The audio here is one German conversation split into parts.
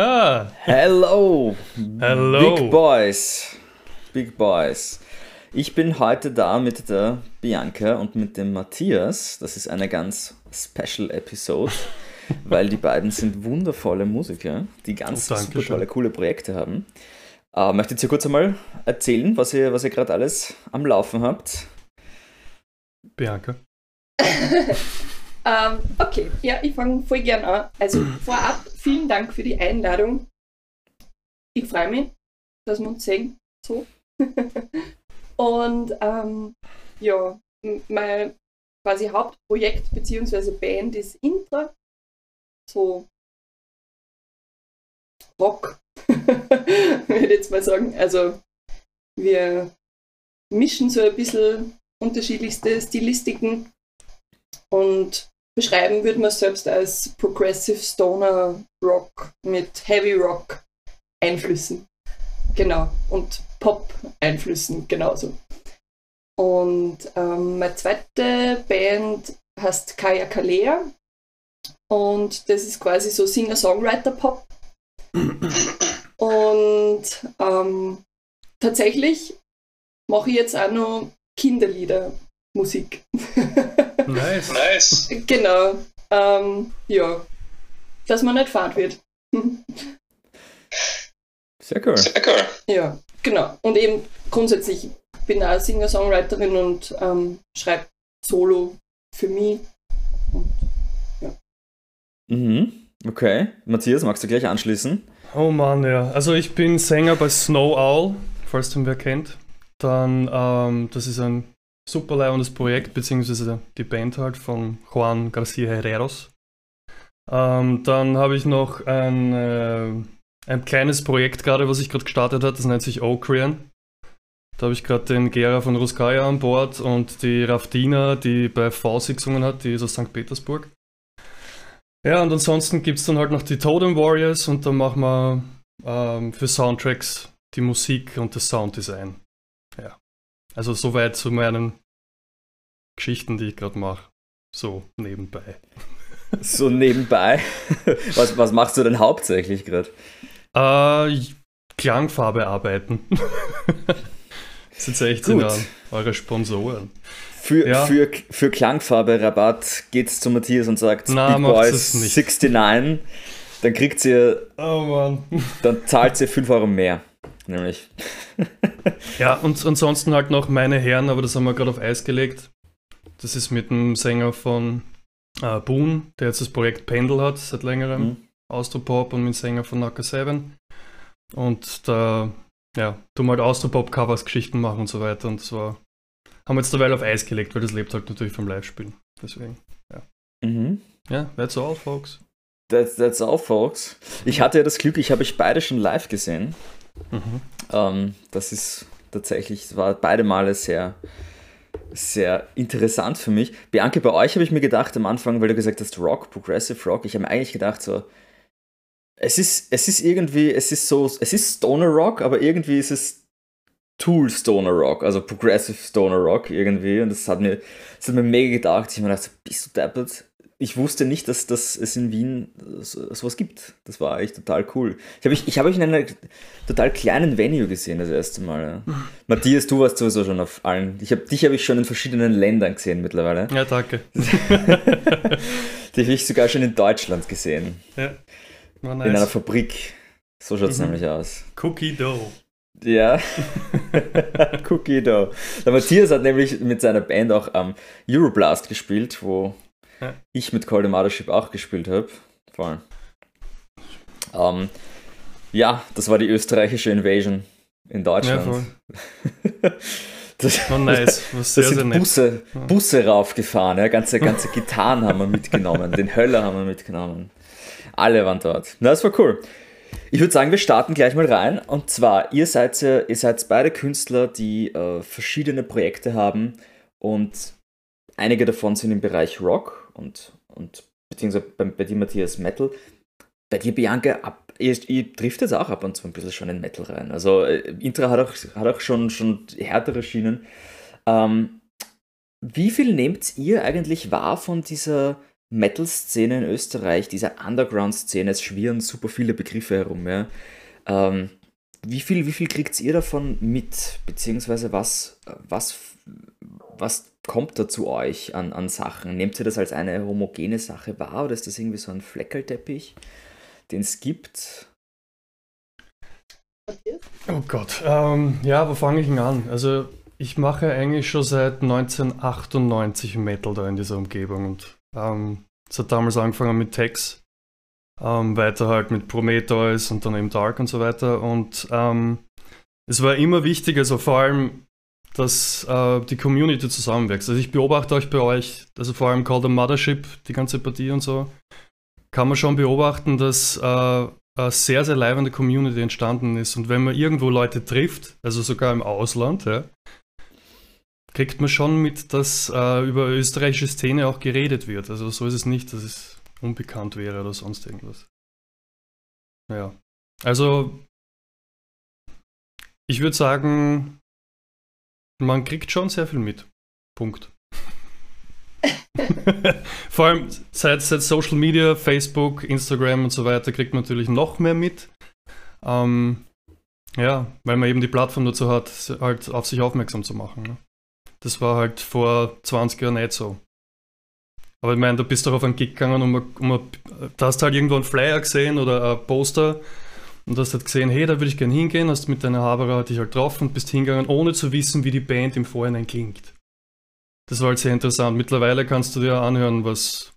Ah, Hello, Hello. Big Boys, Big Boys. Ich bin heute da mit der Bianca und mit dem Matthias. Das ist eine ganz special Episode, weil die beiden sind wundervolle Musiker, die ganz Oh, super tolle, coole Projekte haben. Äh, möchtet ihr kurz einmal erzählen, was ihr, was ihr gerade alles am Laufen habt? Bianca. Ähm, okay, ja, ich fange voll gern an. Also vorab, vielen Dank für die Einladung. Ich freue mich, dass wir uns sehen. So. Und ähm, ja, mein quasi Hauptprojekt bzw. Band ist Intra. So Rock, würde ich jetzt mal sagen. Also wir mischen so ein bisschen unterschiedlichste Stilistiken und beschreiben würde man selbst als Progressive Stoner Rock mit Heavy Rock Einflüssen. Genau. Und Pop Einflüssen genauso. Und ähm, meine zweite Band heißt Kaya Kalea. Und das ist quasi so Singer-Songwriter-Pop. Und ähm, tatsächlich mache ich jetzt auch noch Kinderlieder-Musik. Nice. Nice. Genau. Ähm, ja. Dass man nicht fad wird. Sehr cool. Sehr cool. ja, genau. Und eben grundsätzlich bin auch Singer-Songwriterin und ähm, schreibe Solo für mich. Und Mhm. Okay. Matthias, magst du gleich anschließen? Oh Mann, ja. Also ich bin Sänger bei Snow Owl, falls du ihn wer kennt. Dann, ähm, das ist ein super leibendes Projekt, beziehungsweise die Band halt von Juan Garcia Herreros. Ähm, dann habe ich noch ein, äh, ein kleines Projekt gerade, was ich gerade gestartet habe, das nennt sich Oakrian. Da habe ich gerade den Gera von Ruskaya an Bord und die Raftina, die bei Fauci gesungen hat, die ist aus St. Petersburg. Ja, und ansonsten gibt es dann halt noch die Totem Warriors und dann machen wir ähm, für Soundtracks die Musik und das Sounddesign. Ja. Also soweit zu meinen Geschichten, die ich gerade mache. So nebenbei. So nebenbei. Was, was machst du denn hauptsächlich gerade? Äh, Klangfarbe arbeiten. Sind echt sind Gut. ja eure Sponsoren. Für, Ja. für, für Klangfarbe Rabatt geht's zu Matthias und sagt Na, Big Boys es nicht. 69. Dann kriegt ihr, Oh Mann. dann zahlt ihr 5 Euro mehr. Nämlich. Ja, und ansonsten halt noch meine Herren, aber das haben wir gerade auf Eis gelegt. Das ist mit dem Sänger von äh, Boon, der jetzt das Projekt Pendel hat seit längerem. Mhm. Austropop und mit dem Sänger von Naka 7. Und da, ja, tun wir halt Austropop-Covers, Geschichten machen und so weiter. Und zwar haben wir jetzt derweil auf Eis gelegt, weil das lebt halt natürlich vom Live-Spielen. Deswegen, Mhm. ja, that's all, folks. That's, that's all, folks. Ich hatte ja das Glück, ich habe euch beide schon live gesehen. Mhm. Ähm, das ist tatsächlich, es war beide Male sehr, sehr interessant für mich. Bianca, bei euch habe ich mir gedacht am Anfang, weil du gesagt hast, Rock, Progressive Rock, ich habe mir eigentlich gedacht, so, es ist, es ist irgendwie, es ist so, es ist Stoner Rock, aber irgendwie ist es Tool Stoner Rock, also Progressive Stoner Rock irgendwie. Und das hat mir, das hat mir mega gedacht. Ich habe mir gedacht, bist du deppert? Ich wusste nicht, dass, dass es in Wien so, sowas gibt. Das war echt total cool. Ich habe ich, ich hab euch in einer total kleinen Venue gesehen das erste Mal. Ja. Matthias, du warst sowieso schon auf allen. Ich hab, dich habe ich schon in verschiedenen Ländern gesehen mittlerweile. Ja, danke. Dich habe ich sogar schon in Deutschland gesehen. ja, war In einer nice. Fabrik. So schaut es Mhm. nämlich aus. Cookie Dough. Ja. Cookie Dough. Der Matthias hat nämlich mit seiner Band auch am Euroblast gespielt, wo Ja. ich mit Cold Mothership auch gespielt habe. Voll. Ähm, ja, das war die österreichische Invasion in Ja, Deutschland. voll. das, War nice. War da sehr, sehr sind nett. Busse, Ja. Busse raufgefahren, ja. ganze, ganze Gitarren haben wir mitgenommen, den Höller haben wir mitgenommen. Alle waren dort. Na, das war cool. Ich würde sagen, wir starten gleich mal rein. Und zwar, ihr seid, ihr seid beide Künstler, die äh, verschiedene Projekte haben und einige davon sind im Bereich Rock und, und beziehungsweise bei, bei dir, Matthias, Metal. Bei dir, Bianca, ab, ihr, ihr trifft jetzt auch ab und zu ein bisschen schon in Metal rein. Also äh, Intra hat auch, hat auch schon, schon härtere Schienen. Ähm, wie viel nehmt ihr eigentlich wahr von dieser Metal-Szene in Österreich, dieser Underground-Szene, es schwirren super viele Begriffe herum. Ja. Ähm, wie viel, wie viel kriegt ihr davon mit? Beziehungsweise was, was, was kommt da zu euch an, an Sachen? Nehmt ihr das als eine homogene Sache wahr oder ist das irgendwie so ein Fleckelteppich, den es gibt? Oh Gott, ähm, ja, wo fange ich denn an? Also ich mache eigentlich schon seit 1998 Metal da in dieser Umgebung und ähm, es hat damals angefangen mit Tex, ähm, weiter halt mit Prometheus und dann eben Dark und so weiter und ähm, es war immer wichtig, also vor allem, dass äh, die Community zusammenwächst. Also ich beobachte euch bei euch, also vor allem Call the Mothership, die ganze Partie und so, kann man schon beobachten, dass äh, eine sehr, sehr leibende Community entstanden ist. Und wenn man irgendwo Leute trifft, also sogar im Ausland, ja, kriegt man schon mit, dass äh, über österreichische Szene auch geredet wird. Also so ist es nicht, dass es unbekannt wäre oder sonst irgendwas. Ja. Also ich würde sagen, man kriegt schon sehr viel mit. Punkt. Vor allem seit, seit, Social Media, Facebook, Instagram und so weiter, kriegt man natürlich noch mehr mit. Ähm, ja, weil man eben die Plattform dazu hat, halt auf sich aufmerksam zu machen. Ne? Das war halt vor 20 Jahren nicht so. Aber ich meine, du bist doch auf einen Gig gegangen und um, um, da hast halt irgendwo einen Flyer gesehen oder ein Poster und hast halt gesehen, hey, da würde ich gerne hingehen, hast mit deiner Haberer dich halt getroffen und bist hingegangen, ohne zu wissen, wie die Band im Vorhinein klingt. Das war halt sehr interessant. Mittlerweile kannst du dir anhören, was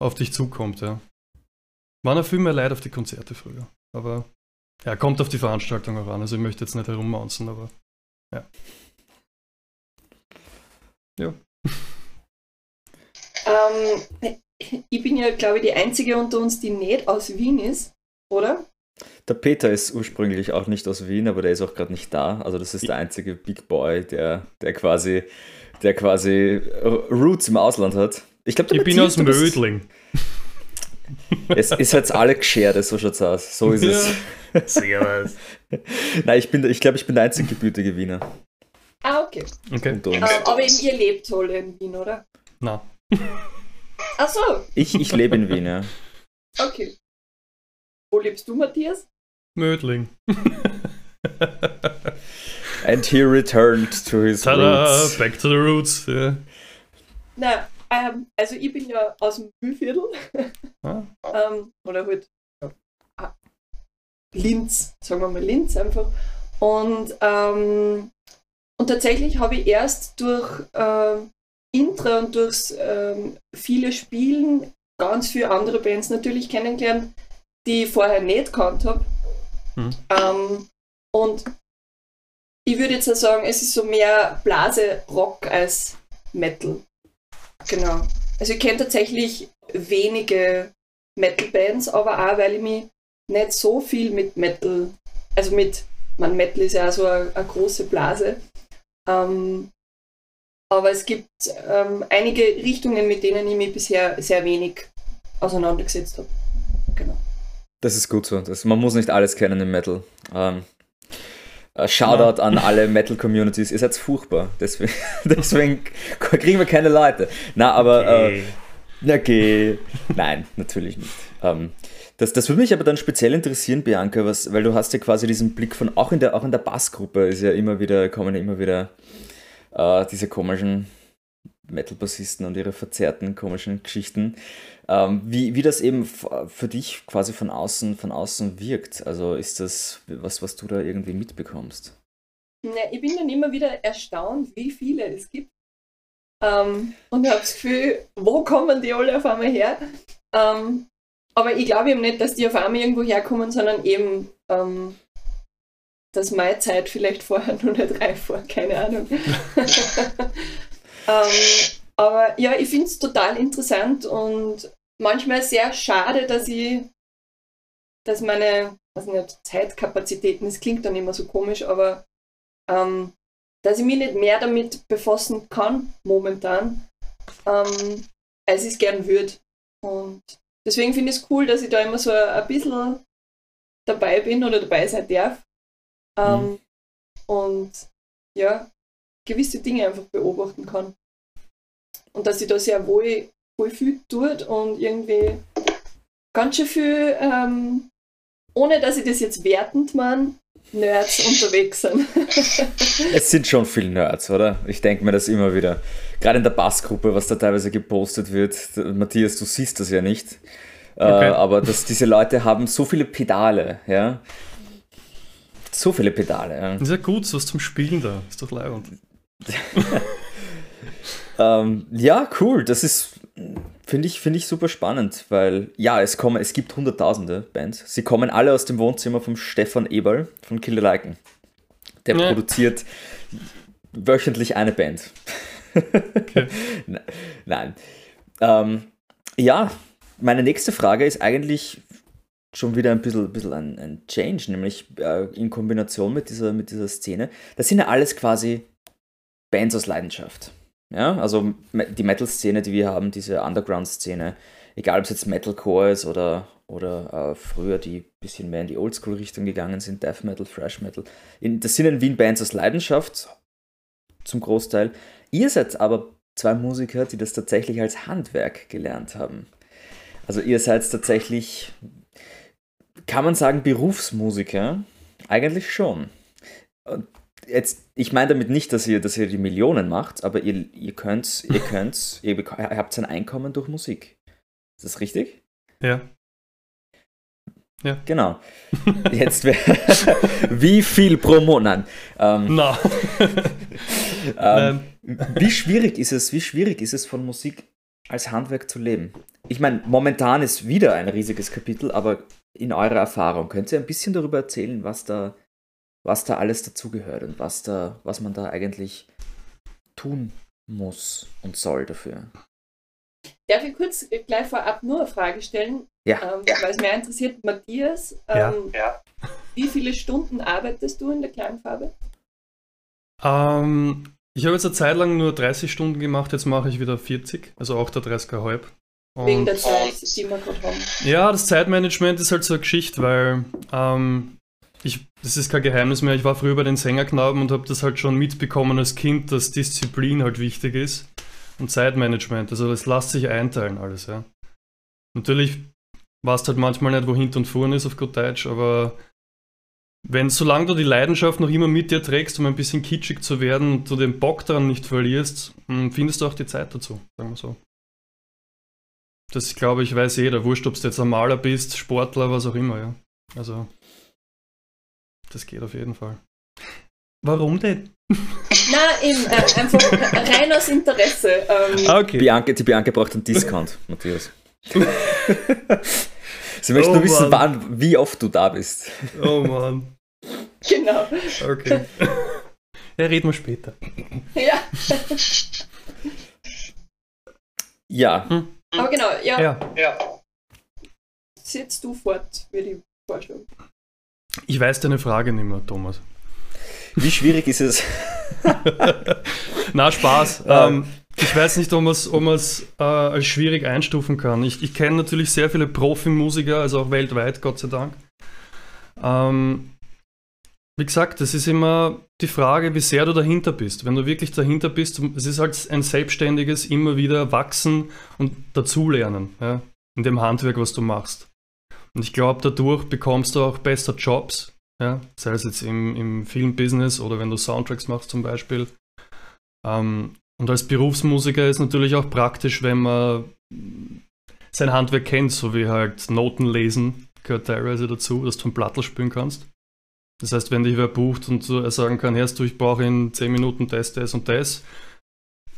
auf dich zukommt, ja. Waren ja viel mehr Leid auf die Konzerte früher. Aber ja, kommt auf die Veranstaltung auch an. Also ich möchte jetzt nicht herummaunzen, aber ja. Ja. Ähm, ich bin ja, glaube ich, die Einzige unter uns, die nicht aus Wien ist, oder? Der Peter ist ursprünglich auch nicht aus Wien, aber der ist auch gerade nicht da. Also das ist der einzige Big Boy, der, der quasi, der quasi Roots im Ausland hat. Ich, glaub, ich bin aus Mödling. Es ist jetzt alle geschert, so schaut's aus. So ist es. Sehr was. Nein, ich, ich glaube, ich bin der einzige gebürtige Wiener. Ah, okay. okay. Uh, aber eben, ihr lebt alle in Wien, oder? Na. Ach so. Ich, ich lebe in Wien, ja. Okay. Wo lebst du, Matthias? Mödling. And he returned to his Tada, roots. Back to the roots, ja. Yeah. Na, ähm, also ich bin ja aus dem Mühlviertel. Ah. ähm, oder halt ah, Linz, sagen wir mal Linz einfach. Und, ähm, und tatsächlich habe ich erst durch äh, Intra und durch ähm, viele Spielen ganz viele andere Bands natürlich kennengelernt, die ich vorher nicht gekannt habe. Mhm. Ähm, und ich würde jetzt sagen, es ist so mehr Blase-Rock als Metal. Genau. Also ich kenne tatsächlich wenige Metal-Bands, aber auch, weil ich mich nicht so viel mit Metal, also mit, man Metal ist ja auch so eine, eine große Blase. Ähm, aber es gibt ähm, einige Richtungen, mit denen ich mich bisher sehr wenig auseinandergesetzt habe. Genau. Das ist gut so. Das, man muss nicht alles kennen im Metal. Ähm, äh, Shoutout ja. an alle Metal-Communities. Ihr seid furchtbar. Deswegen, deswegen kriegen wir keine Leute. Na, aber. Okay. Äh, okay. Nein, natürlich nicht. Ähm, das, das würde mich aber dann speziell interessieren, Bianca, was, weil du hast ja quasi diesen Blick von, auch in der, auch in der Bassgruppe ist ja immer wieder, kommen ja immer wieder äh, diese komischen Metal-Bassisten und ihre verzerrten, komischen Geschichten. Ähm, wie, wie das eben für dich quasi von außen, von außen wirkt. Also ist das was, was du da irgendwie mitbekommst? Ja, ich bin dann immer wieder erstaunt, wie viele es gibt. Ähm, und habe das Gefühl, wo kommen die alle auf einmal her? Ähm, aber ich glaube eben nicht, dass die auf einmal irgendwo herkommen, sondern eben, ähm, dass meine Zeit vielleicht vorher noch nicht reif war, keine Ahnung. Ähm, aber ja, ich finde es total interessant und manchmal sehr schade, dass ich, dass meine, was nicht, Zeitkapazitäten, das klingt dann immer so komisch, aber ähm, dass ich mich nicht mehr damit befassen kann momentan, ähm, als ich es gern würde. Und deswegen finde ich es cool, dass ich da immer so ein bisschen dabei bin oder dabei sein darf. Ähm, mhm. Und ja, gewisse Dinge einfach beobachten kann. Und dass ich da sehr wohl voll viel tut und irgendwie ganz schön viel, ähm, ohne dass ich das jetzt wertend meine, Nerds unterwegs sind. es sind schon viele Nerds, oder? Ich denke mir das immer wieder. Gerade in der Bassgruppe, was da teilweise gepostet wird. Matthias, du siehst das ja nicht. Äh, okay. Äh, aber dass diese Leute haben so viele Pedale, ja. So viele Pedale. Ja. Ist ja gut, so was zum Spielen da. Ist doch leibend. ähm, ja, cool. Das ist Finde ich, find ich super spannend, weil ja, es kommen, es gibt hunderttausende Bands. Sie kommen alle aus dem Wohnzimmer von Stefan Eberl von Killer Liken. Der ja. produziert wöchentlich eine Band. Okay. Nein. Ähm, ja, meine nächste Frage ist eigentlich schon wieder ein bisschen, bisschen ein, ein Change, nämlich äh, in Kombination mit dieser, mit dieser Szene. Das sind ja alles quasi Bands aus Leidenschaft. Ja, also die Metal-Szene, die wir haben, diese Underground-Szene, egal ob es jetzt Metalcore ist oder, oder äh, früher die ein bisschen mehr in die Oldschool-Richtung gegangen sind, Death Metal, Thrash Metal. In, das sind in Wien Bands aus Leidenschaft, zum Großteil. Ihr seid aber zwei Musiker, die das tatsächlich als Handwerk gelernt haben. Also ihr seid tatsächlich, kann man sagen, Berufsmusiker? Eigentlich schon. Und jetzt, ich meine damit nicht, dass ihr, dass ihr die Millionen macht, aber ihr, ihr könnt, ihr könnt, ihr, ihr habt ein Einkommen durch Musik. Ist das richtig? Ja. Ja. Genau. Jetzt wie viel pro Monat? Ähm, no. Ähm, wie schwierig ist es, wie schwierig ist es von Musik als Handwerk zu leben? Ich meine, momentan ist wieder ein riesiges Kapitel, aber in eurer Erfahrung könnt ihr ein bisschen darüber erzählen, was da, was da alles dazugehört und was, da, was man da eigentlich tun muss und soll dafür. Darf ich kurz gleich vorab nur eine Frage stellen? Ja. Ähm, weil es mich interessiert, Matthias, ähm, ja. wie viele Stunden arbeitest du in der Klangfarbe? Ähm, ich habe jetzt eine Zeit lang nur 30 Stunden gemacht, jetzt mache ich wieder 40, also auch der 30,5. Wegen der Zeit, die wir gerade haben. Ja, das Zeitmanagement ist halt so eine Geschichte, weil ähm, ich, das ist kein Geheimnis mehr, ich war früher bei den Sängerknaben und habe das halt schon mitbekommen als Kind, dass Disziplin halt wichtig ist und Zeitmanagement. Also das lässt sich einteilen alles, ja. Natürlich weißt halt manchmal nicht, wo hinten und vorne ist auf gut Deutsch, aber wenn, solange du die Leidenschaft noch immer mit dir trägst, um ein bisschen kitschig zu werden und du den Bock daran nicht verlierst, hm, findest du auch die Zeit dazu, sagen wir so. Das glaube ich, weiß jeder. Wurscht, ob du jetzt ein Maler bist, Sportler, was auch immer, ja. Also, das geht auf jeden Fall. Warum denn? Na, eben, äh, einfach rein aus Interesse. Ähm. Ah, okay. Bianca, die Bianca braucht einen Discount, Matthias. Sie möchten oh, nur wissen, wann, wie oft du da bist. Oh Mann. Genau. Okay. Ja, reden wir später. Ja. Ja. Hm. Aber genau, ja. Ja. ja. Setzt du fort, würde ich vorschlagen. Ich weiß deine Frage nicht mehr, Thomas. Wie schwierig ist es? Na, Spaß. ähm, ich weiß nicht, ob man es ob äh, als schwierig einstufen kann. Ich, ich kenne natürlich sehr viele Profimusiker, also auch weltweit, Gott sei Dank. Ähm, wie gesagt, es ist immer die Frage, wie sehr du dahinter bist. Wenn du wirklich dahinter bist, es ist halt ein selbstständiges immer wieder wachsen und dazulernen ja, in dem Handwerk, was du machst. Und ich glaube, dadurch bekommst du auch besser Jobs, ja, sei es jetzt im, im Filmbusiness oder wenn du Soundtracks machst zum Beispiel. Ähm, und als Berufsmusiker ist natürlich auch praktisch, wenn man sein Handwerk kennt, so wie halt Noten lesen, gehört teilweise dazu, dass du ein Plattel spielen kannst. Das heißt, wenn dich wer bucht und du sagen kann, hörst du, ich brauche in 10 Minuten das, das und das,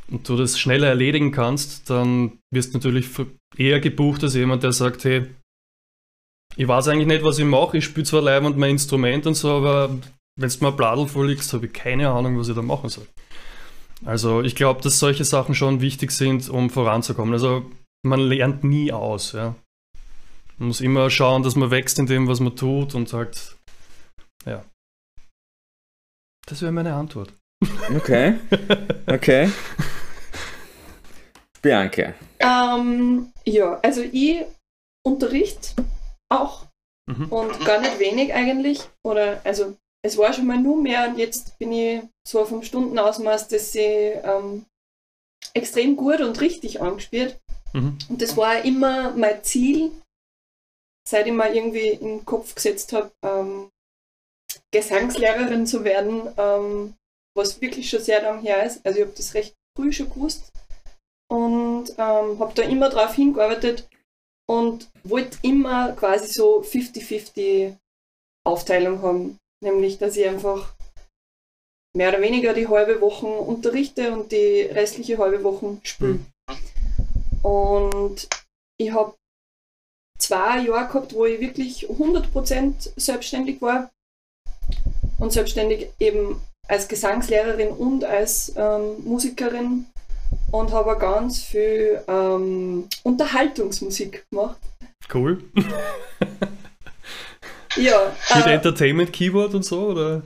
und du das schneller erledigen kannst, dann wirst du natürlich eher gebucht als jemand, der sagt, hey, ich weiß eigentlich nicht, was ich mache, ich spiele zwar live und mein Instrument und so, aber wenn du mir ein Bladel vorlegst, habe ich keine Ahnung, was ich da machen soll. Also ich glaube, dass solche Sachen schon wichtig sind, um voranzukommen. Also man lernt nie aus, ja. Man muss immer schauen, dass man wächst in dem, was man tut und halt, ja. Das wäre meine Antwort. Okay. Okay. Bianca. Ähm, ja, also ich unterricht auch mhm. und gar nicht wenig eigentlich. Oder also es war schon mal nur mehr und jetzt bin ich so vom Stundenausmaß, dass sie ähm, extrem gut und richtig angespielt. Mhm. Und das war immer mein Ziel, seit ich mir irgendwie in den Kopf gesetzt habe, ähm, Gesangslehrerin zu werden, ähm, was wirklich schon sehr lang her ist. Also ich habe das recht früh schon gewusst und ähm, habe da immer drauf hingearbeitet und wollte immer quasi so 50-50 Aufteilung haben. Nämlich, dass ich einfach mehr oder weniger die halbe Woche unterrichte und die restliche halbe Woche spiele. Mhm. Und ich habe zwei Jahre gehabt, wo ich wirklich 100% selbstständig war und selbstständig eben als Gesangslehrerin und als ähm, Musikerin und habe ganz viel ähm, Unterhaltungsmusik gemacht. Cool. ja. Mit äh, Entertainment Keyboard und so, oder?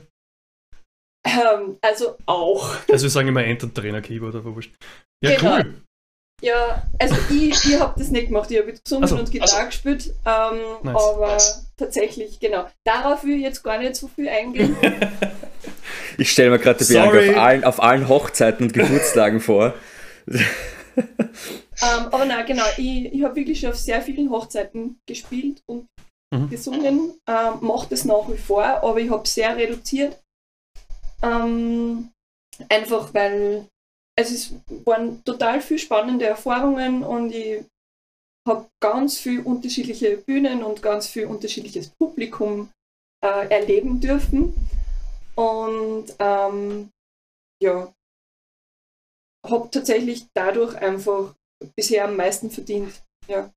Ähm, also auch. Also wir sagen immer Entertainer Keyboard, aber wurscht. Ja, genau. cool. Ja, also ich, ich habe das nicht gemacht, ich habe gesungen also, und Gitarre also. gespielt, ähm, nice. aber tatsächlich, genau. Darauf will ich jetzt gar nicht so viel eingehen. ich stelle mir gerade die Bianca auf allen, auf allen Hochzeiten und Geburtstagen vor. ähm, aber nein, genau, ich, ich habe wirklich schon auf sehr vielen Hochzeiten gespielt und mhm. gesungen, ähm, mache das nach wie vor, aber ich habe sehr reduziert. Ähm, einfach weil also es waren total viele spannende Erfahrungen und ich habe ganz viele unterschiedliche Bühnen und ganz viel unterschiedliches Publikum äh, erleben dürfen. Und ähm, ja, habe tatsächlich dadurch einfach bisher am meisten verdient. Ja.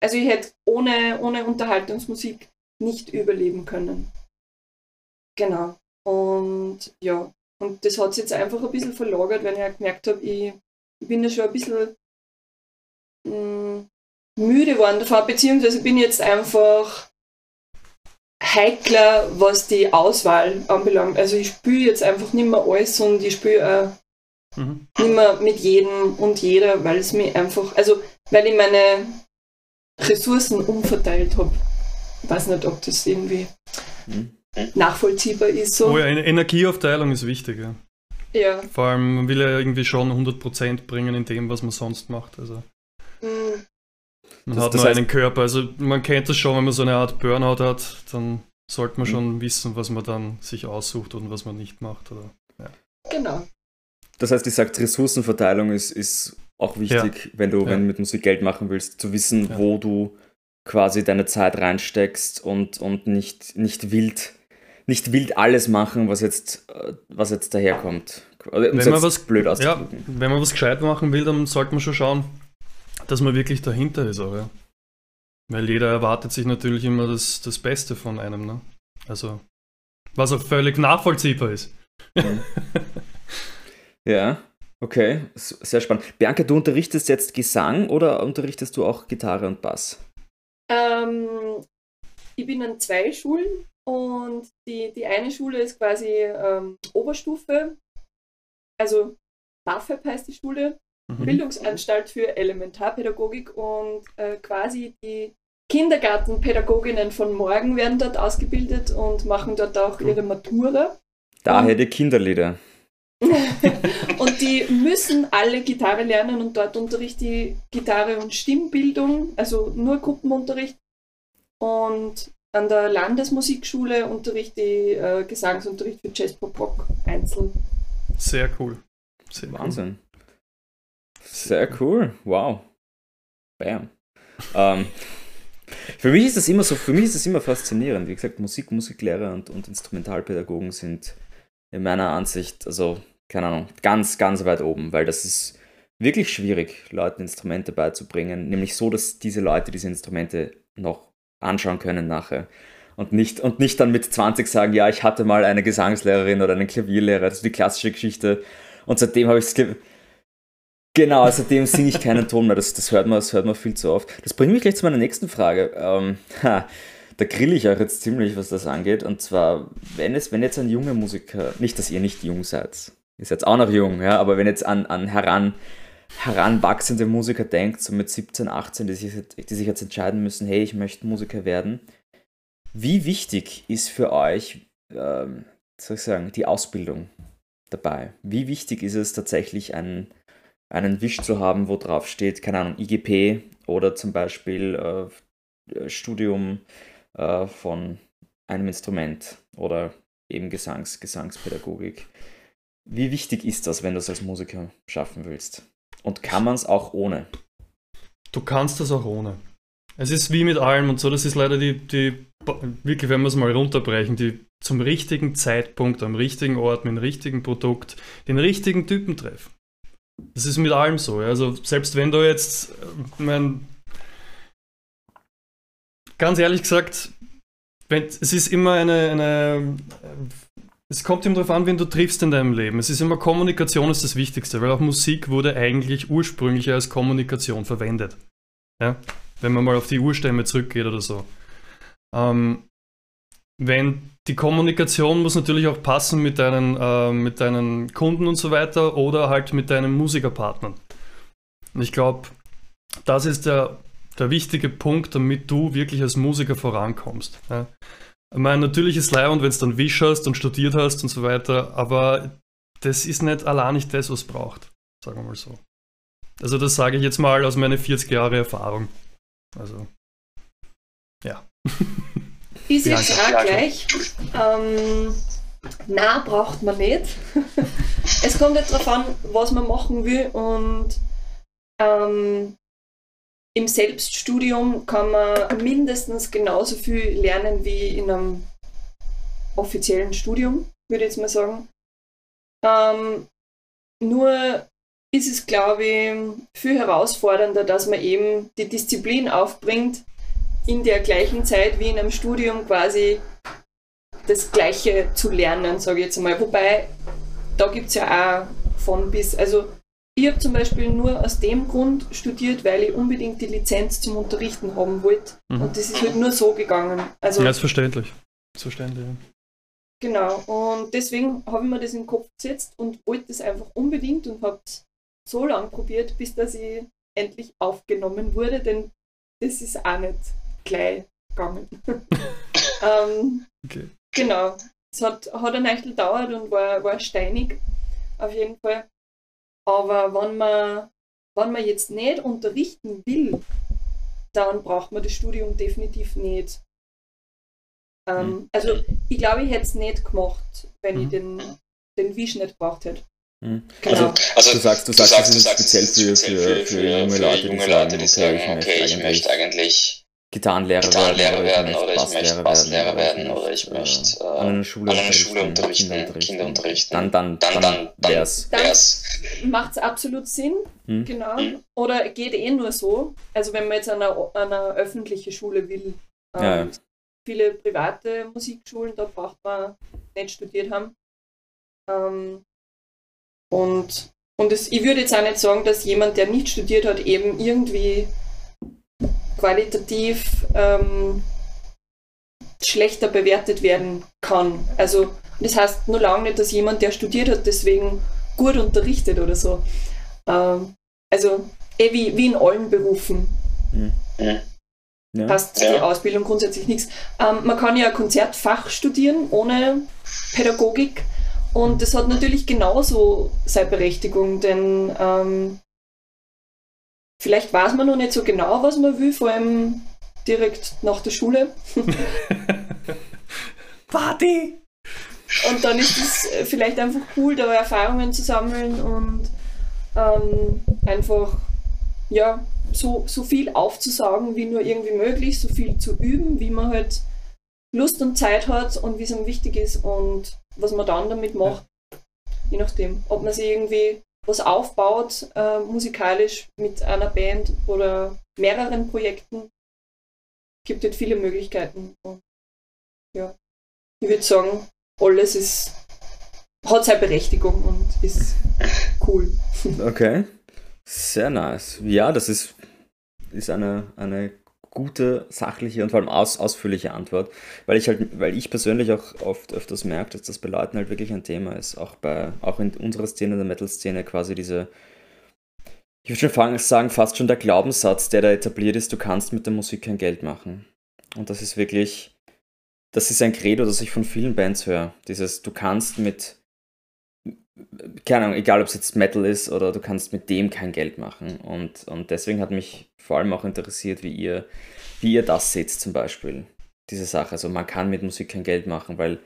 Also ich hätte ohne, ohne Unterhaltungsmusik nicht überleben können. Genau. Und ja, und das hat sich jetzt einfach ein bisschen verlagert, weil ich halt gemerkt habe, ich, ich bin ja schon ein bisschen mh, mm, müde geworden davon, beziehungsweise bin jetzt einfach heikler, was die Auswahl anbelangt. Also ich spiele jetzt einfach nicht mehr alles und ich spiele auch mhm. nicht mehr mit jedem und jeder, weil es mir einfach, also weil ich meine Ressourcen umverteilt habe. Ich weiß nicht, ob das irgendwie mhm nachvollziehbar ist. So. Oh ja, Energieaufteilung ist wichtig. Ja. ja. Vor allem, man will ja irgendwie schon 100% bringen in dem, was man sonst macht. Also. Mhm. Man das, hat das nur heißt, einen Körper. Also man kennt das schon, wenn man so eine Art Burnout hat, dann sollte man mhm. schon wissen, was man dann sich aussucht und was man nicht macht. Oder, ja. Genau. Das heißt, ich sage, Ressourcenverteilung ist, ist auch wichtig, ja. wenn du, ja. wenn du mit Musik Geld machen willst, zu wissen, wo du quasi deine Zeit reinsteckst und, und nicht, nicht wild nicht wild alles machen, was jetzt, äh, was jetzt daherkommt. Um wenn man was blöd ja, wenn man was gescheit machen will, dann sollte man schon schauen, dass man wirklich dahinter ist auch, ja. Weil jeder erwartet sich natürlich immer das, das Beste von einem, ne? Also, was auch völlig nachvollziehbar ist. ja, okay, sehr spannend. Bianca, du unterrichtest jetzt Gesang oder unterrichtest du auch Gitarre und Bass? Ähm, ich bin an zwei Schulen und die, die eine Schule ist quasi ähm, Oberstufe, also BAföB heißt die Schule, mhm. Bildungsanstalt für Elementarpädagogik und äh, quasi die Kindergartenpädagoginnen von morgen werden dort ausgebildet und machen dort auch ihre Matura. Daher die Kinderlieder. und die müssen alle Gitarre lernen und dort unterrichte ich Gitarre und Stimmbildung, also nur Gruppenunterricht. Und an der Landesmusikschule unterrichte ich äh, Gesangsunterricht für Jazz Pop Rock einzeln. Sehr cool. Sehr Wahnsinn. Cool. Sehr cool. Wow. Bam. ähm, für mich ist das immer so, für mich ist das immer faszinierend. Wie gesagt, Musik, Musiklehrer und, und Instrumentalpädagogen sind in meiner Ansicht, also, keine Ahnung, ganz, ganz weit oben, weil das ist wirklich schwierig, Leuten Instrumente beizubringen, nämlich so, dass diese Leute diese Instrumente noch anschauen können nachher. Und nicht, und nicht dann mit 20 sagen, ja, ich hatte mal eine Gesangslehrerin oder einen Klavierlehrer, das ist die klassische Geschichte. Und seitdem habe ich es. Genau, seitdem singe ich keinen Ton mehr. Das, das, hört man, das hört man viel zu oft. Das bringt mich gleich zu meiner nächsten Frage. Ähm, ha, da grill ich euch jetzt ziemlich, was das angeht. Und zwar, wenn, es, wenn jetzt ein junger Musiker, nicht, dass ihr nicht jung seid, ihr seid auch noch jung, ja, aber wenn jetzt an, an heran heranwachsende Musiker denkt, so mit 17, 18, die sich, die sich jetzt entscheiden müssen, hey, ich möchte Musiker werden. Wie wichtig ist für euch, ähm, soll ich sagen, die Ausbildung dabei? Wie wichtig ist es tatsächlich, ein, einen Wisch zu haben, wo drauf steht, keine Ahnung, IGP oder zum Beispiel äh, Studium äh, von einem Instrument oder eben Gesangs, Gesangspädagogik. Wie wichtig ist das, wenn du es als Musiker schaffen willst? Und kann man es auch ohne? Du kannst das auch ohne. Es ist wie mit allem und so, das ist leider die, die wirklich, wenn wir es mal runterbrechen, die zum richtigen Zeitpunkt, am richtigen Ort, mit dem richtigen Produkt, den richtigen Typen treffen. Das ist mit allem so. Also selbst wenn du jetzt, äh, mein, ganz ehrlich gesagt, wenn, es ist immer eine, eine es kommt ihm darauf an, wen du triffst in deinem Leben. Es ist immer Kommunikation ist das Wichtigste, weil auch Musik wurde eigentlich ursprünglich als Kommunikation verwendet. Ja? Wenn man mal auf die Urstämme zurückgeht oder so. Ähm, wenn die Kommunikation muss natürlich auch passen mit deinen, äh, mit deinen Kunden und so weiter oder halt mit deinen Musikerpartnern. Und ich glaube, das ist der, der wichtige Punkt, damit du wirklich als Musiker vorankommst. Ja? Ich meine, natürlich ist Leihwand, wenn du dann Wisch hast und studiert hast und so weiter, aber das ist nicht allein nicht das, was es braucht, sagen wir mal so. Also das sage ich jetzt mal aus meiner 40 Jahre Erfahrung. Also, ja. Ist jetzt auch gleich. Ähm, na, braucht man nicht. es kommt jetzt darauf an, was man machen will und ähm, im Selbststudium kann man mindestens genauso viel lernen wie in einem offiziellen Studium, würde ich jetzt mal sagen. Ähm, nur ist es, glaube ich, viel herausfordernder, dass man eben die Disziplin aufbringt, in der gleichen Zeit wie in einem Studium quasi das Gleiche zu lernen, sage ich jetzt mal. Wobei, da gibt es ja auch von bis, also ich habe zum Beispiel nur aus dem Grund studiert, weil ich unbedingt die Lizenz zum Unterrichten haben wollte. Mhm. Und das ist halt nur so gegangen. Also, ja, ist verständlich. Ist verständlich. Genau, und deswegen habe ich mir das in den Kopf gesetzt und wollte das einfach unbedingt und habe es so lange probiert, bis dass ich endlich aufgenommen wurde, denn das ist auch nicht gleich gegangen. ähm, okay. Genau, es hat, hat ein Eichel gedauert und war, war steinig, auf jeden Fall. Aber wenn man, wenn man jetzt nicht unterrichten will, dann braucht man das Studium definitiv nicht. Ähm, mhm. Also ich glaube, ich hätte es nicht gemacht, wenn mhm. ich den, den Wisch nicht gebraucht hätte. Mhm. Genau. Also, also, du sagst, du, du sagst, sagst, das ist speziell für, für, für, für, junge Leute, die sagen, okay, ich möchte eigentlich Gitarrenlehrer, Gitarrenlehrer werden, oder ich möchte Basslehrer werden oder ich möchte äh, an einer Schule, an einer Schule unterrichten, Kinder, Kinder unterrichten. Dann, dann, dann, dann, dann wär's. Dann macht es absolut Sinn, hm? genau. Hm? Oder geht eh nur so. Also wenn man jetzt an eine, an eine öffentliche Schule will. Ähm, ja, ja. Viele private Musikschulen, da braucht man nicht studiert haben. Ähm, und und es, ich würde jetzt auch nicht sagen, dass jemand, der nicht studiert hat, eben irgendwie qualitativ ähm, schlechter bewertet werden kann. Also das heißt nur lange nicht, dass jemand, der studiert hat, deswegen gut unterrichtet oder so. Ähm, also eh wie, wie in allen Berufen. Mhm. Ja. Passt ja. die Ausbildung grundsätzlich nichts. Ähm, man kann ja Konzertfach studieren ohne Pädagogik und das hat natürlich genauso seine Berechtigung, denn ähm, Vielleicht weiß man noch nicht so genau, was man will, vor allem direkt nach der Schule. Party! Und dann ist es äh, vielleicht einfach cool, da Erfahrungen zu sammeln und ähm, einfach ja, so, so viel aufzusagen, wie nur irgendwie möglich, so viel zu üben, wie man halt Lust und Zeit hat und wie es ihm wichtig ist und was man dann damit macht. Je nachdem, ob man sich irgendwie was aufbaut, äh, musikalisch mit einer Band oder mehreren Projekten. Gibt es viele Möglichkeiten. Und, ja, ich würde sagen, alles ist, hat seine Berechtigung und ist cool. Okay, sehr nice. Ja, das ist, ist eine, eine gute, sachliche und vor allem aus, ausführliche Antwort, weil ich halt, weil ich persönlich auch oft öfters merke, dass das bei Leuten halt wirklich ein Thema ist, auch bei, auch in unserer Szene, der Metal-Szene, quasi diese, ich würde schon sagen, fast schon der Glaubenssatz, der da etabliert ist, du kannst mit der Musik kein Geld machen. Und das ist wirklich, das ist ein Credo, das ich von vielen Bands höre. Dieses, du kannst mit, keine Ahnung, egal ob es jetzt Metal ist oder du kannst mit dem kein Geld machen. Und, und deswegen hat mich vor allem auch interessiert, wie ihr, wie ihr das seht zum Beispiel, diese Sache. Also man kann mit Musik kein Geld machen, weil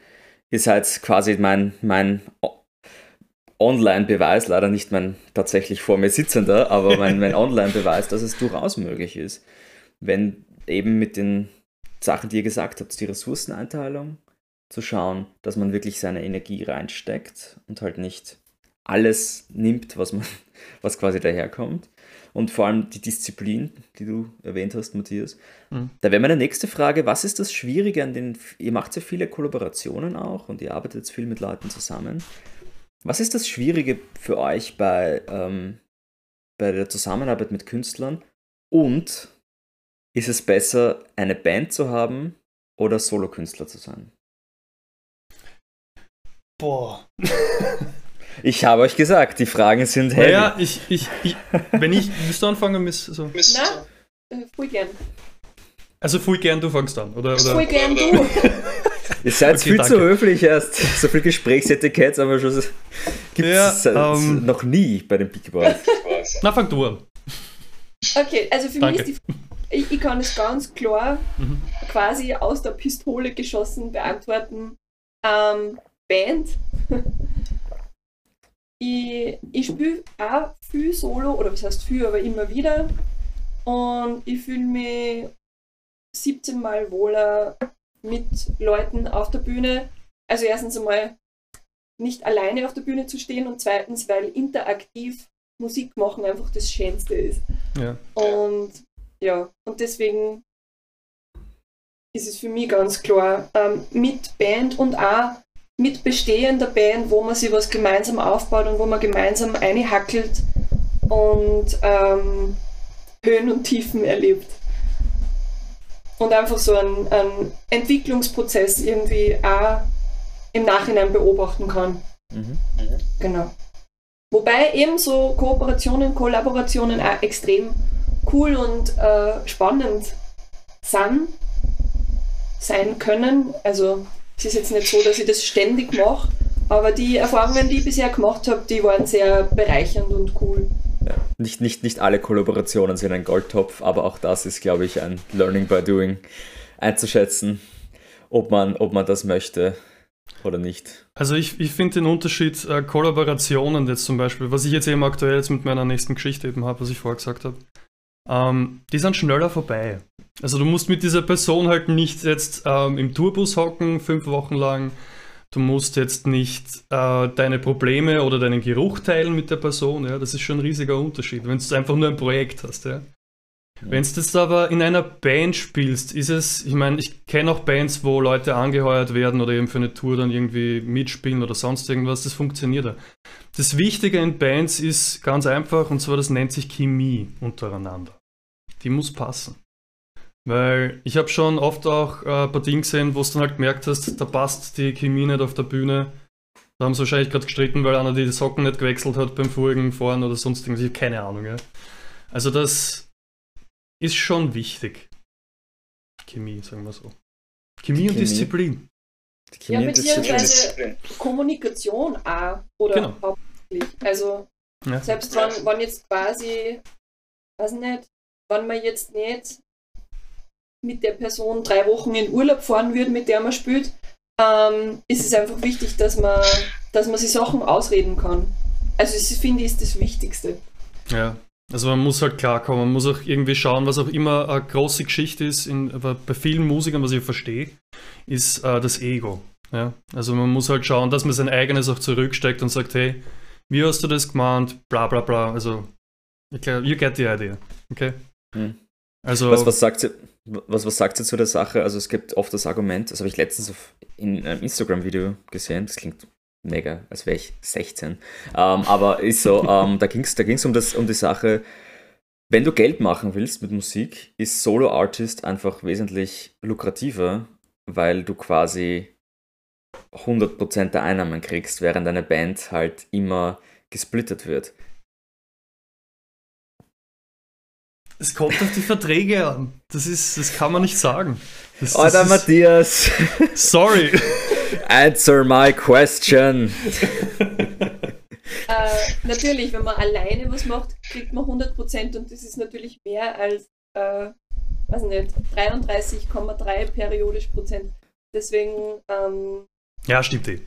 ihr seid quasi mein, mein Online-Beweis, leider nicht mein tatsächlich vor mir sitzender, aber mein, mein Online-Beweis, dass es durchaus möglich ist, wenn eben mit den Sachen, die ihr gesagt habt, die Ressourceneinteilung, zu schauen, dass man wirklich seine Energie reinsteckt und halt nicht alles nimmt, was man, was quasi daherkommt. Und vor allem die Disziplin, die du erwähnt hast, Matthias. Mhm. Da wäre meine nächste Frage, was ist das Schwierige an den, ihr macht ja viele Kollaborationen auch und ihr arbeitet jetzt viel mit Leuten zusammen. Was ist das Schwierige für euch bei, ähm, bei der Zusammenarbeit mit Künstlern? Und ist es besser, eine Band zu haben oder Solokünstler zu sein? Boah. ich habe euch gesagt, die Fragen sind heavy. Ja, ich, ich, ich, wenn ich, willst du anfangen, Miss? So. Na, äh, voll gern. Also voll gern, du fängst an, oder? oder? Voll gern du. Ihr seid okay, viel danke. zu höflich erst. So viel Gesprächsetikett aber schon gibt es ja, ähm, noch nie bei den Big Boys. Na, fang du an. Okay, also für danke. mich ist die ich, ich kann es ganz klar mhm. quasi aus der Pistole geschossen beantworten. Ähm, Band. ich ich spiele auch viel Solo, oder was heißt viel, aber immer wieder. Und ich fühle mich 17 Mal wohler mit Leuten auf der Bühne. Also erstens einmal nicht alleine auf der Bühne zu stehen und zweitens, weil interaktiv Musik machen einfach das Schönste ist. Ja. Und ja, und deswegen ist es für mich ganz klar, ähm, mit Band und auch mit bestehender Band, wo man sich was gemeinsam aufbaut und wo man gemeinsam einhackelt und ähm, Höhen und Tiefen erlebt. Und einfach so einen, einen, Entwicklungsprozess irgendwie auch im Nachhinein beobachten kann. Mhm. Genau. Wobei eben so Kooperationen, Kollaborationen auch extrem cool und äh, spannend sind, sein können. Also es ist jetzt nicht so, dass ich das ständig mache, aber die Erfahrungen, die ich bisher gemacht habe, die waren sehr bereichernd und cool. Ja, nicht, nicht, nicht alle Kollaborationen sind ein Goldtopf, aber auch das ist, glaube ich, ein Learning by Doing einzuschätzen, ob man, ob man das möchte oder nicht. Also ich, ich finde den Unterschied äh, Kollaborationen jetzt zum Beispiel, was ich jetzt eben aktuell jetzt mit meiner nächsten Geschichte eben habe, was ich vorher gesagt habe, ähm, die sind schneller vorbei. Also du musst mit dieser Person halt nicht jetzt ähm, im Tourbus hocken, fünf Wochen lang. Du musst jetzt nicht äh, deine Probleme oder deinen Geruch teilen mit der Person. Ja? Das ist schon ein riesiger Unterschied, wenn du einfach nur ein Projekt hast. Ja? Wenn du jetzt aber in einer Band spielst, ist es, ich meine, ich kenne auch Bands, wo Leute angeheuert werden oder eben für eine Tour dann irgendwie mitspielen oder sonst irgendwas, das funktioniert ja. Das Wichtige in Bands ist ganz einfach, und zwar das nennt sich Chemie untereinander. Die muss passen. Weil ich habe schon oft auch äh, Partien gesehen, wo du dann halt gemerkt hast, da passt die Chemie nicht auf der Bühne. Da haben sie wahrscheinlich gerade gestritten, weil einer die Socken nicht gewechselt hat beim vorigen Fahren oder sonst irgendwas. Ich habe keine Ahnung. Ja. Also das ist schon wichtig. Chemie, sagen wir so. Chemie, und Disziplin. Chemie ja, beziehungsweise Kommunikation auch. Oder genau. hauptsächlich. Also, ja. selbst wenn, wenn jetzt quasi, weiß nicht, wenn man jetzt nicht mit der Person drei Wochen in Urlaub fahren würde, mit der man spielt, ähm, ist es einfach wichtig, dass man, dass man sich Sachen ausreden kann. Also, das finde ich ist das Wichtigste. Ja, also man muss halt klarkommen, man muss auch irgendwie schauen, was auch immer eine große Geschichte ist, in, bei vielen Musikern, was ich verstehe, ist äh, das Ego. Ja? Also man muss halt schauen, dass man sein eigenes auch zurücksteckt und sagt, hey, wie hast du das gemeint, bla bla bla. Also, you get the idea. Okay? Hm. Also, was, was, sagt sie, was, was sagt sie zu der Sache? Also es gibt oft das Argument, das habe ich letztens auf, in einem Instagram-Video gesehen, das klingt mega, als wäre ich 16. Ähm, aber ist so, ähm, da ging es da ging's um, um die Sache, wenn du Geld machen willst mit Musik, ist Solo-Artist einfach wesentlich lukrativer, weil du quasi 100% der Einnahmen kriegst, während eine Band halt immer gesplittet wird. Es kommt auf die Verträge an. Das ist, das kann man nicht sagen. Das, Alter, das Matthias. Sorry. Answer my question. äh, natürlich, wenn man alleine was macht, kriegt man 100% und das ist natürlich mehr als, äh, weiß nicht, 33,3 periodisch Prozent. Deswegen ähm, ja, stimmt eh.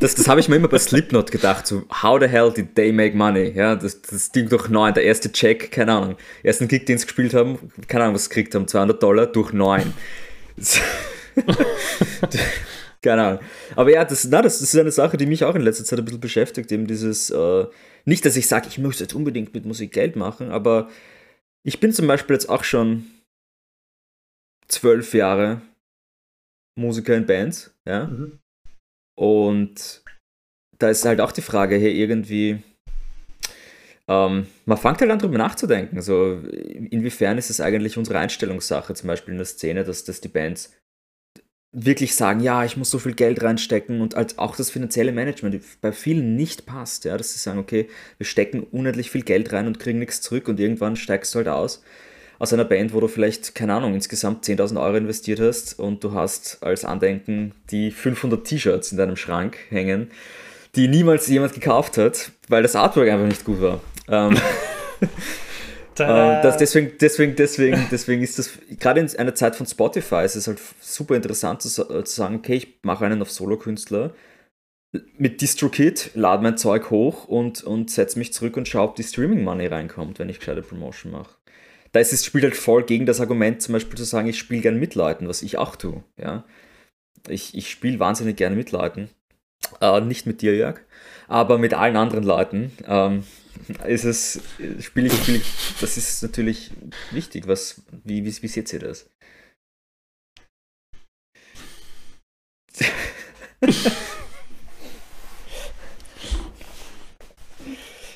Das, das habe ich mir immer bei Slipknot gedacht, so, how the hell did they make money? Ja, das, das Ding durch neun, der erste Check, keine Ahnung, ersten Gig, den sie gespielt haben, keine Ahnung, was sie gekriegt haben, 200 Dollar durch neun. keine Ahnung. Aber ja, das, na, das ist eine Sache, die mich auch in letzter Zeit ein bisschen beschäftigt, eben dieses, äh, nicht, dass ich sage, ich möchte jetzt unbedingt mit Musik Geld machen, aber ich bin zum Beispiel jetzt auch schon zwölf Jahre Musiker in Bands, ja. Mhm. Und da ist halt auch die Frage, hier irgendwie, ähm, man fängt halt an drüber nachzudenken, so inwiefern ist es eigentlich unsere Einstellungssache, zum Beispiel in der Szene, dass, dass die Bands wirklich sagen, ja, ich muss so viel Geld reinstecken und halt auch das finanzielle Management bei vielen nicht passt, ja, dass sie sagen, okay, wir stecken unendlich viel Geld rein und kriegen nichts zurück und irgendwann steigst du halt aus aus einer Band, wo du vielleicht, keine Ahnung, insgesamt 10.000 Euro investiert hast und du hast als Andenken die 500 T-Shirts in deinem Schrank hängen, die niemals jemand gekauft hat, weil das Artwork einfach nicht gut war. Ähm, das deswegen, deswegen, deswegen, deswegen ist das, gerade in einer Zeit von Spotify ist es halt super interessant zu, zu sagen, okay, ich mache einen auf Solo-Künstler. Mit DistroKit, lade mein Zeug hoch und, und setze mich zurück und schaue, ob die Streaming-Money reinkommt, wenn ich gescheite Promotion mache da ist es spielt halt voll gegen das Argument, zum Beispiel zu sagen, ich spiele gern mit Leuten, was ich auch tue. Ja? Ich, ich spiele wahnsinnig gerne mit Leuten. Äh, nicht mit dir, Jörg, aber mit allen anderen Leuten ähm, ist es, spiele ich, spiel ich, das ist natürlich wichtig. Was, wie, wie, wie seht ihr das?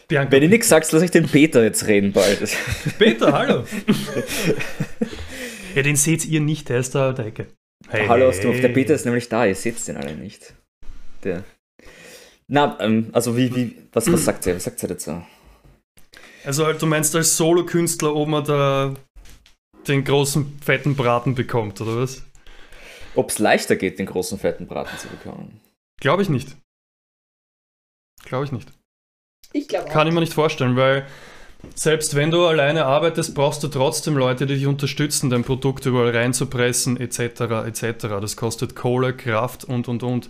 Bianca. Wenn du nichts sagst, lass ich den Peter jetzt reden bald. Peter, hallo. ja, den seht ihr nicht, der ist da der Ecke. Hey, hallo aus Der Peter ist nämlich da, ihr seht den alle nicht. Der. Na, ähm, also wie, wie, was, was sagt er? Was sagt er dazu? Also du meinst als Solo-Künstler, ob man da den großen fetten Braten bekommt, oder was? Ob es leichter geht, den großen fetten Braten zu bekommen? Glaube ich nicht. Glaube ich nicht. Ich glaube Kann ich mir nicht vorstellen, weil selbst wenn du alleine arbeitest, brauchst du trotzdem Leute, die dich unterstützen, dein Produkt überall reinzupressen, etc. etc. Das kostet Kohle, Kraft und und und.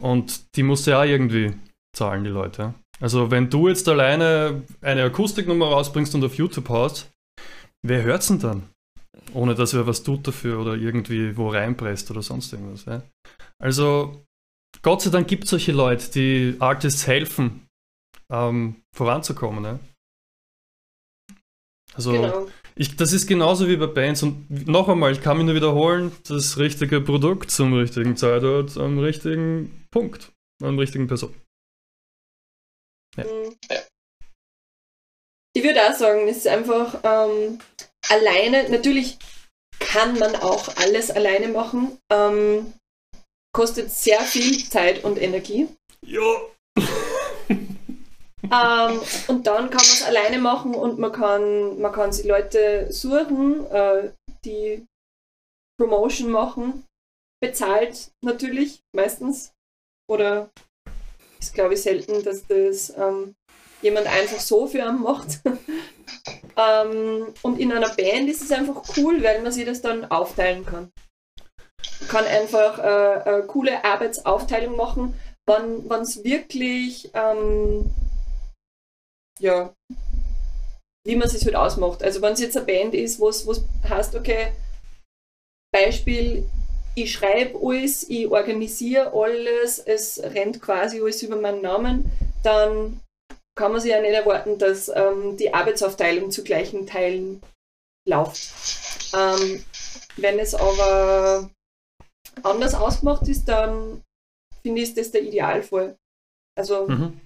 Und die musst du ja irgendwie zahlen, die Leute. Also wenn du jetzt alleine eine Akustiknummer rausbringst und auf YouTube haust, wer hört's denn dann? Ohne dass wer was tut dafür oder irgendwie wo reinpresst oder sonst irgendwas. Ja? Also Gott sei Dank gibt es solche Leute, die Artists helfen, ähm, voranzukommen. Ne? Also genau. ich, das ist genauso wie bei Bands und noch einmal, ich kann mich nur wiederholen, das richtige Produkt zum richtigen Zeitort, am richtigen Punkt, am richtigen Person. Ja. Mhm. Ich würde auch sagen, es ist einfach ähm, alleine, natürlich kann man auch alles alleine machen, ähm, kostet sehr viel Zeit und Energie. Ja. Ähm, und dann kann man es alleine machen und man kann, man kann sich Leute suchen, äh, die Promotion machen. Bezahlt natürlich meistens. Oder ist glaube ich selten, dass das ähm, jemand einfach so für einen macht. ähm, und in einer Band ist es einfach cool, weil man sich das dann aufteilen kann. Man kann einfach äh, eine coole Arbeitsaufteilung machen, wann es wirklich ähm, ja, wie man es halt ausmacht. Also wenn es jetzt eine Band ist, wo es heißt, okay, Beispiel, ich schreibe alles, ich organisiere alles, es rennt quasi alles über meinen Namen, dann kann man sich ja nicht erwarten, dass ähm, die Arbeitsaufteilung zu gleichen Teilen läuft. Ähm, wenn es aber anders ausgemacht ist, dann finde ich, ist das der Idealfall. Also, mhm.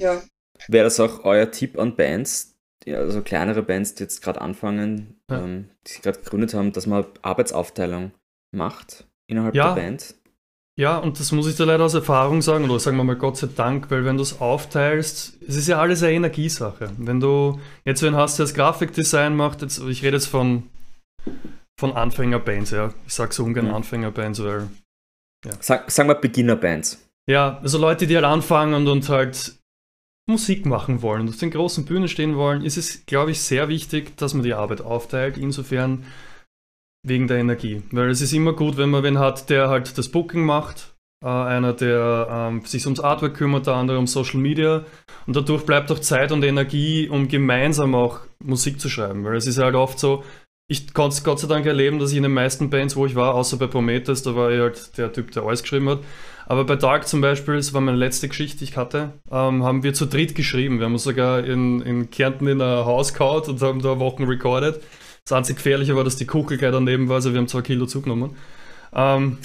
ja. Wäre das auch euer Tipp an Bands, also kleinere Bands, die jetzt gerade anfangen, ja. ähm, die sich gerade gegründet haben, dass man Arbeitsaufteilung macht innerhalb ja. der Band? Ja, und das muss ich dir leider aus Erfahrung sagen, oder sagen wir mal Gott sei Dank, weil wenn du es aufteilst, es ist ja alles eine Energiesache. Wenn du jetzt wenn hast, der das Grafikdesign macht, jetzt, ich rede jetzt von, von Anfängerbands, ja. Ich sage so ungern mhm. Anfängerbands, weil. Ja. Sag, sagen wir Beginnerbands. Ja, also Leute, die halt anfangen und, und halt Musik machen wollen und auf den großen Bühnen stehen wollen, ist es, glaube ich, sehr wichtig, dass man die Arbeit aufteilt. Insofern wegen der Energie. Weil es ist immer gut, wenn man wen hat, der halt das Booking macht, äh, einer, der ähm, sich ums Artwork kümmert, der andere um Social Media. Und dadurch bleibt auch Zeit und Energie, um gemeinsam auch Musik zu schreiben. Weil es ist halt oft so, ich konnte es Gott sei Dank erleben, dass ich in den meisten Bands, wo ich war, außer bei Prometheus, da war ich halt der Typ, der alles geschrieben hat, aber bei Dark zum Beispiel, das war meine letzte Geschichte, die ich hatte, ähm, haben wir zu dritt geschrieben. Wir haben uns sogar in, in Kärnten in ein Haus gehauen und haben da Wochen recorded. Das einzige Gefährliche war, dass die Kuchel gleich daneben war, also wir haben zwei Kilo zugenommen. Ähm,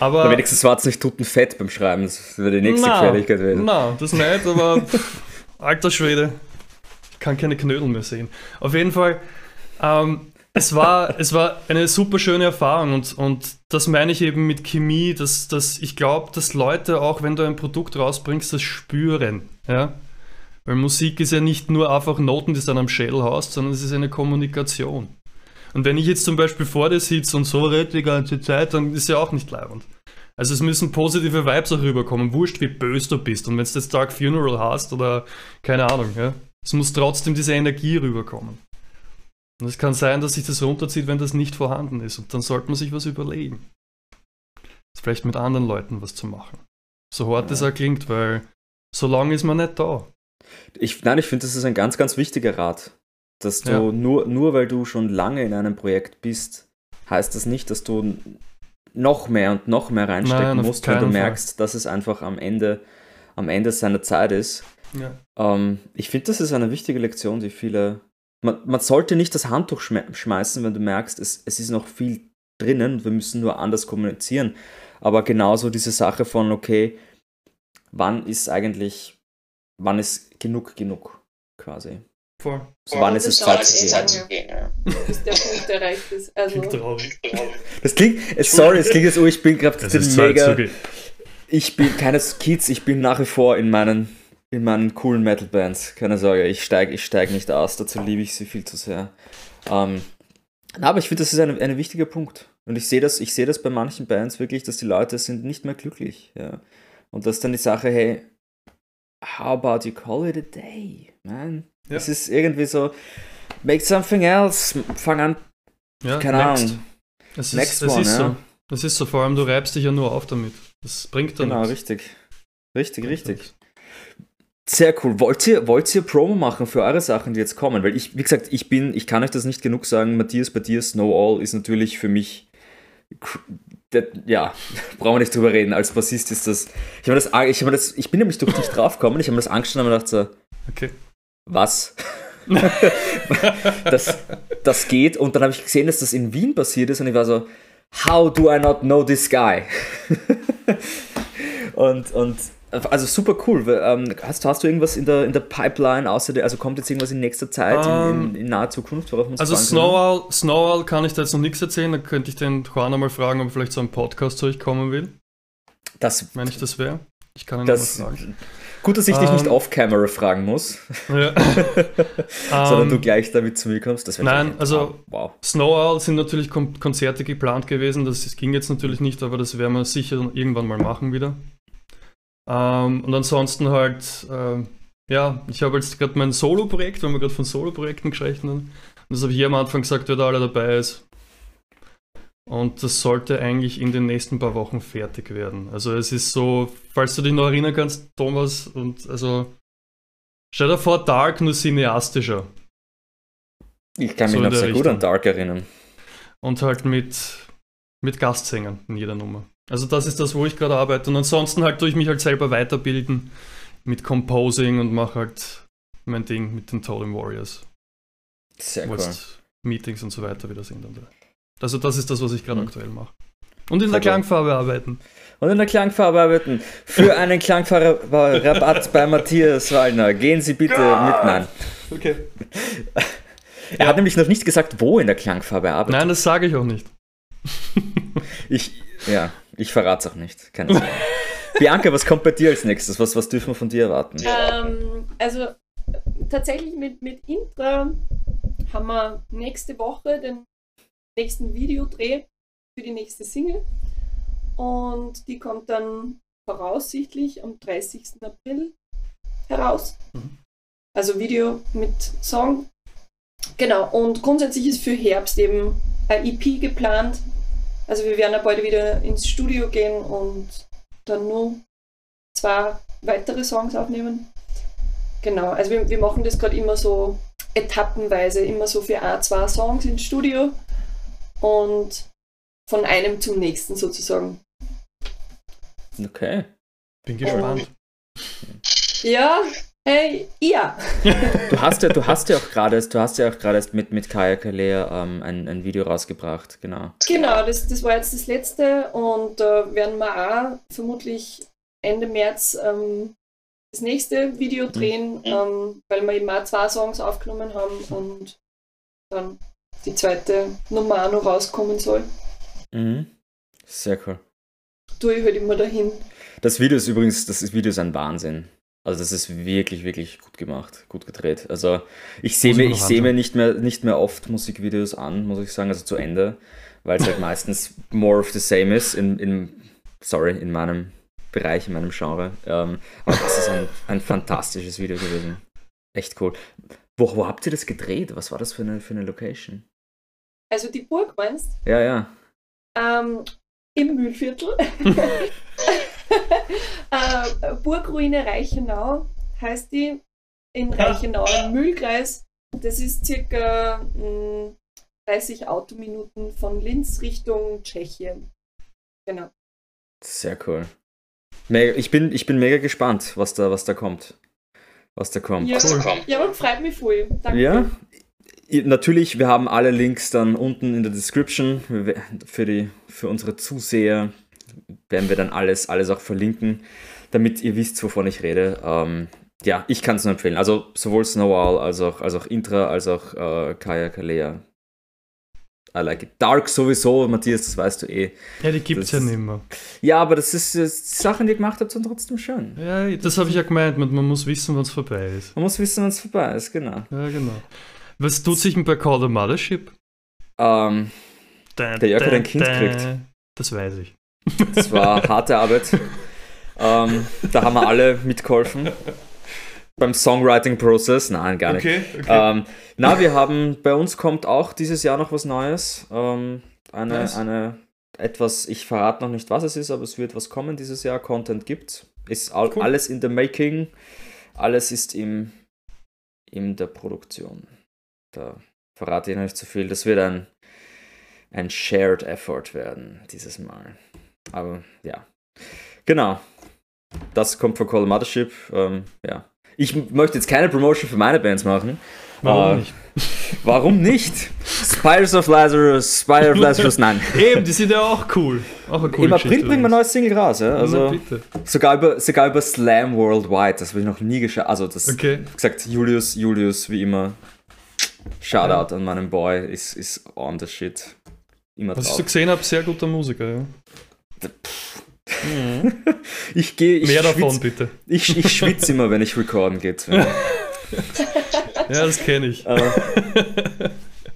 aber Aber wenigstens war es nicht Fett beim Schreiben, das wäre die nächste na, Gefährlichkeit gewesen. Na, das nicht, aber pff, alter Schwede, ich kann keine Knödel mehr sehen. Auf jeden Fall, ähm, es war, es war eine super schöne Erfahrung und, und das meine ich eben mit Chemie, dass, dass ich glaube, dass Leute auch, wenn du ein Produkt rausbringst, das spüren. Ja? Weil Musik ist ja nicht nur einfach Noten, die du dann am Schädel hast, sondern es ist eine Kommunikation. Und wenn ich jetzt zum Beispiel vor dir sitze und so rede die ganze Zeit, dann ist ja auch nicht leibend. Also es müssen positive Vibes auch rüberkommen, wurscht wie böse du bist. Und wenn du jetzt Dark Funeral hast oder keine Ahnung, ja, es muss trotzdem diese Energie rüberkommen. Und es kann sein, dass sich das runterzieht, wenn das nicht vorhanden ist. Und dann sollte man sich was überlegen. Vielleicht mit anderen Leuten was zu machen. So hart es auch klingt, weil so lange ist man nicht da. Ich, nein, ich finde, das ist ein ganz, ganz wichtiger Rat. Dass du Ja. nur, nur weil du schon lange in einem Projekt bist, heißt das nicht, dass du noch mehr und noch mehr reinstecken Nein, musst, wenn du keinen Fall. merkst, dass es einfach am Ende, am Ende seiner Zeit ist. Ja. Ähm, ich finde, das ist eine wichtige Lektion, die viele. Man, man sollte nicht das Handtuch schme schmeißen, wenn du merkst, es, es ist noch viel drinnen und wir müssen nur anders kommunizieren. Aber genauso diese Sache von, okay, wann ist eigentlich, wann ist genug genug quasi? Voll. So, wann ist es Zeit zu eh gehen? lange, bis der Punkt erreicht ist. Also, Klingt traurig. Das klingt, äh, sorry, es klingt jetzt, oh, ich bin gerade mega, ich bin keine Kids, ich bin nach wie vor in meinen, in meinen coolen Metal-Bands. Keine Sorge, ich steige ich steig nicht aus, dazu liebe ich sie viel zu sehr. Ähm, aber ich finde, das ist ein, ein wichtiger Punkt. Und ich sehe das, ich sehe das bei manchen Bands wirklich, dass die Leute sind nicht mehr glücklich. Ja. Und das ist dann die Sache, hey, how about you call it a day, man? Ja. Es ist irgendwie so, make something else, fang an, Ja, keine next. Ahnung. Es ist, Next es one, ist ja. so. Es ist so, vor allem du reibst dich ja nur auf damit. Das bringt dann Genau, nichts. richtig. Richtig, richtig. nichts. Sehr cool. Wollt ihr, wollt ihr Promo machen für eure Sachen, die jetzt kommen? Weil ich, wie gesagt, ich bin, ich kann euch das nicht genug sagen. Matthias bei dir, Snow All ist natürlich für mich, ja, brauchen wir nicht drüber reden. Als Bassist ist das, ich habe das, ich habe das, ich bin nämlich durch dich draufgekommen, ich habe mir das angeschaut und mir gedacht so, Okay. was? das, das geht. Und dann habe ich gesehen, dass das in Wien passiert ist und ich war so, how do I not know this guy? und, und also super cool. Ähm, hast, hast du irgendwas in der, in der Pipeline, außer der, also kommt jetzt irgendwas in nächster Zeit, in, in, Ähm, in naher Zukunft, worauf uns Also freuen Snowall, Snowall kann ich da jetzt noch nichts erzählen. Da könnte ich den Juan einmal fragen, ob er vielleicht zu einem Podcast zu euch kommen will? Das, wenn ich das wäre. Ich kann ihn das, einmal fragen. gut, dass ich dich nicht Ähm, off-camera fragen muss, Ja. sondern du gleich damit zu mir kommst. Nein, also- wow. Snow Owl sind natürlich Kon Konzerte geplant gewesen. Das ging jetzt natürlich nicht, aber das werden wir sicher irgendwann mal machen wieder. Ähm, und ansonsten halt, ähm, ja, ich habe jetzt gerade mein Solo-Projekt, wenn wir gerade von Solo-Projekten gesprochen haben. Und das habe ich hier am Anfang gesagt, wer da alle dabei ist. Und das sollte eigentlich in den nächsten paar Wochen fertig werden. Also es ist so, falls du dich noch erinnern kannst, Thomas, und also stell dir vor, Dark nur cineastischer. Ich kann so mich in noch sehr gut an Richtung. Dark erinnern. Und halt mit, mit Gastsängern in jeder Nummer. Also das ist das, wo ich gerade arbeite. Und ansonsten halt tue ich mich halt selber weiterbilden mit Composing und mache halt mein Ding mit den Totem Warriors. Sehr cool. Meetings und so weiter wieder sind. Also das ist das, was ich gerade Mhm. aktuell mache. Und in Sehr der. Klangfarbe arbeiten. Und in der Klangfarbe arbeiten. Für einen Klangfarbe-Rabatt bei Matthias Wallner. Gehen Sie bitte mit. Nein. Okay. Er hat nämlich noch nicht gesagt, wo in der Klangfarbe arbeitet. Nein, das sage ich auch nicht. Ich, ja, ich verrate es auch nicht. Keine Sorge. Bianca, was kommt bei dir als nächstes? Was, was dürfen wir von dir erwarten? Ähm, also tatsächlich mit, mit Intra haben wir nächste Woche den nächsten Videodreh für die nächste Single. Und die kommt dann voraussichtlich am 30. April heraus. Also Video mit Song. Genau, und grundsätzlich ist für Herbst eben ein EP geplant. Also wir werden ja bald wieder ins Studio gehen und dann nur zwei weitere Songs aufnehmen. Genau, also wir, wir machen das gerade immer so etappenweise, immer so für ein, zwei Songs ins Studio und von einem zum nächsten sozusagen. Okay. Bin gespannt. Ja, hey, ja. Du hast ja, du hast ja auch gerade, du hast ja auch gerade mit, mit Kaya Kalea ähm, ein, ein Video rausgebracht, genau. Genau, das, das war jetzt das letzte und da äh, werden wir auch vermutlich Ende März ähm, das nächste Video Mhm. drehen, ähm, weil wir eben auch zwei Songs aufgenommen haben und dann die zweite Nummer auch noch rauskommen soll. Mhm. Sehr cool. Tue ich halt immer dahin. Das Video ist übrigens, das Video ist ein Wahnsinn. Also das ist wirklich, wirklich gut gemacht, gut gedreht. Also ich sehe mir, ich sehe mir nicht mehr, nicht mehr oft Musikvideos an, muss ich sagen, also zu Ende, weil es halt meistens more of the same ist in, in sorry, in meinem Bereich, in meinem Genre. Ähm, aber das ist ein, ein fantastisches Video gewesen. Echt cool. Wo, wo habt ihr das gedreht? Was war das für eine, für eine Location? Also die Burg meinst Ja, ja. ähm, im Mühlviertel. äh, Burgruine Reichenau heißt die, in Reichenau im Mühlkreis. Das ist circa mh, 30 Autominuten von Linz Richtung Tschechien. Genau. Sehr cool. Mega, ich, bin, ich bin mega gespannt, was da, was da kommt. Was da kommt. Ja, Cool. ja aber freut mich voll. Danke. Ja, natürlich, wir haben alle Links dann unten in der Description. Für, die, für unsere Zuseher werden wir dann alles, alles auch verlinken, damit ihr wisst, wovon ich rede. Ähm, ja, ich kann es nur empfehlen. Also sowohl Snowball als auch, als auch Intra, als auch äh, Kaya Kalea. I like it. Dark sowieso, Matthias, das weißt du eh. Ja, die gibt's Das ja ist- nicht mehr. Ja, aber das ist, äh, Sachen, die ihr gemacht habt, sind trotzdem schön. Ja, das habe ich ja gemeint, man, muss wissen, wann es vorbei ist. Man muss wissen, wenn es vorbei ist, genau. Ja, genau. Was tut sich denn bei Call the Mothership? Ähm, Der Jörg hat ein Kind gekriegt. Das weiß ich. Das war harte Arbeit. ähm, da haben wir alle mitgeholfen. Beim Songwriting-Prozess. Nein, gar nicht. okay. Ähm, na, wir haben, bei uns kommt auch dieses Jahr noch was Neues. Ähm, eine, Nice. eine, etwas, ich verrate noch nicht, was es ist, aber es wird was kommen dieses Jahr. Content gibt. Ist all, Cool. alles in the making. Alles ist im, in der Produktion. Da verrate ich noch nicht zu viel. Das wird ein, ein Shared Effort werden dieses Mal. Aber ja. Genau. Das kommt von Call Mothership. Ähm, ja. Ich möchte jetzt keine Promotion für meine Bands machen. Warum Äh, nicht? Warum nicht? Spiders of Lazarus, Spider of Lazarus, nein. Eben, die sind ja auch cool. Auch eine coole Im April ein übrigens. neues Single raus, ja? Also bitte. sogar über, sogar über Slam Worldwide, das habe ich noch nie geschafft. Also das, Okay. gesagt, Julius, Julius, wie immer. Shoutout an meinen Boy, ist, ist on the shit. Immer Was ich so drauf. gesehen habe, sehr guter Musiker, ja. Ich gehe, ich Mehr davon, schwitz, bitte. ich, ich schwitze immer, wenn ich recorden geht. Ja. Das kenne ich. Aber,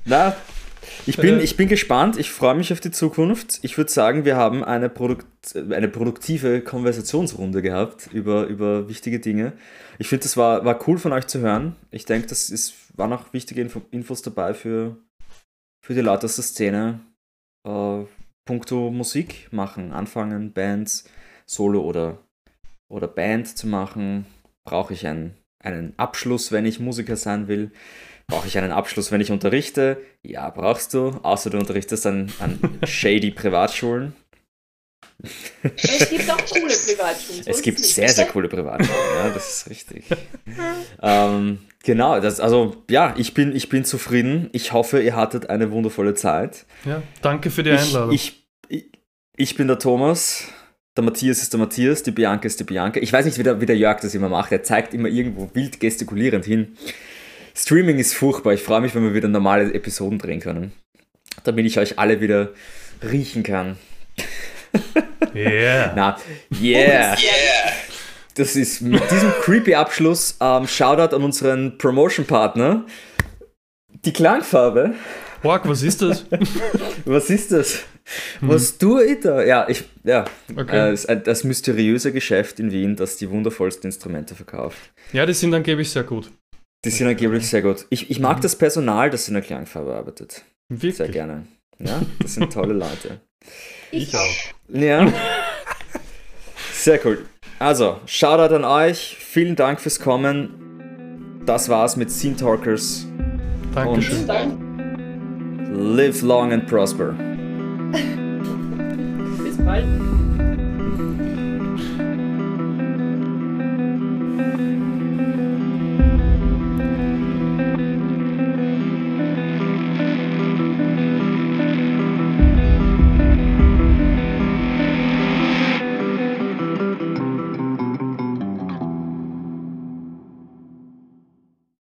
na, ich bin, ich bin gespannt, ich freue mich auf die Zukunft. Ich würde sagen, wir haben eine, Produkt, eine produktive Konversationsrunde gehabt über, über wichtige Dinge. Ich finde, das war, war cool von euch zu hören. Ich denke, das ist, waren auch wichtige Info, Infos dabei für, für die Leute aus der Szene. Äh, puncto Musik machen, anfangen, Bands, Solo oder, oder Band zu machen. Brauche ich einen, einen Abschluss, wenn ich Musiker sein will? Brauche ich einen Abschluss, wenn ich unterrichte? Ja, brauchst du. Außer du unterrichtest an, an shady Privatschulen. Es gibt auch coole Privatschulen. Es gibt nicht. sehr, sehr coole Privatschulen, ja, das ist richtig. ähm, genau, das, also ja, ich bin, ich bin zufrieden. Ich hoffe, ihr hattet eine wundervolle Zeit. Ja, danke für die Einladung. ich, ich, ich bin der Thomas. Der Matthias ist der Matthias, die Bianca ist die Bianca. Ich weiß nicht, wie der, wie der Jörg das immer macht. Er zeigt immer irgendwo wild gestikulierend hin. Streaming ist furchtbar. Ich freue mich, wenn wir wieder normale Episoden drehen können. Damit ich euch alle wieder riechen kann. yeah. Na, yeah. Das ist mit diesem creepy Abschluss ähm, Shoutout an unseren Promotion-Partner. Die Klangfarbe. Org, was ist das? Was ist das? Was tue ich da? Ja, ich, ja, Okay. äh, ein- das mysteriöse Geschäft in Wien, das die wundervollsten Instrumente verkauft. Ja, die sind angeblich sehr gut. Die sind angeblich sehr gut. Ich, ich mag das Personal, das in der Klangfarbe arbeitet. Wirklich. Sehr gerne. Ja, das sind tolle Leute. Ich auch. Ja. Sehr cool. Also, Shoutout an euch. Vielen Dank fürs Kommen. Das war's mit Scene Talkers. Dankeschön. Dank. Live long and prosper. Bis bald.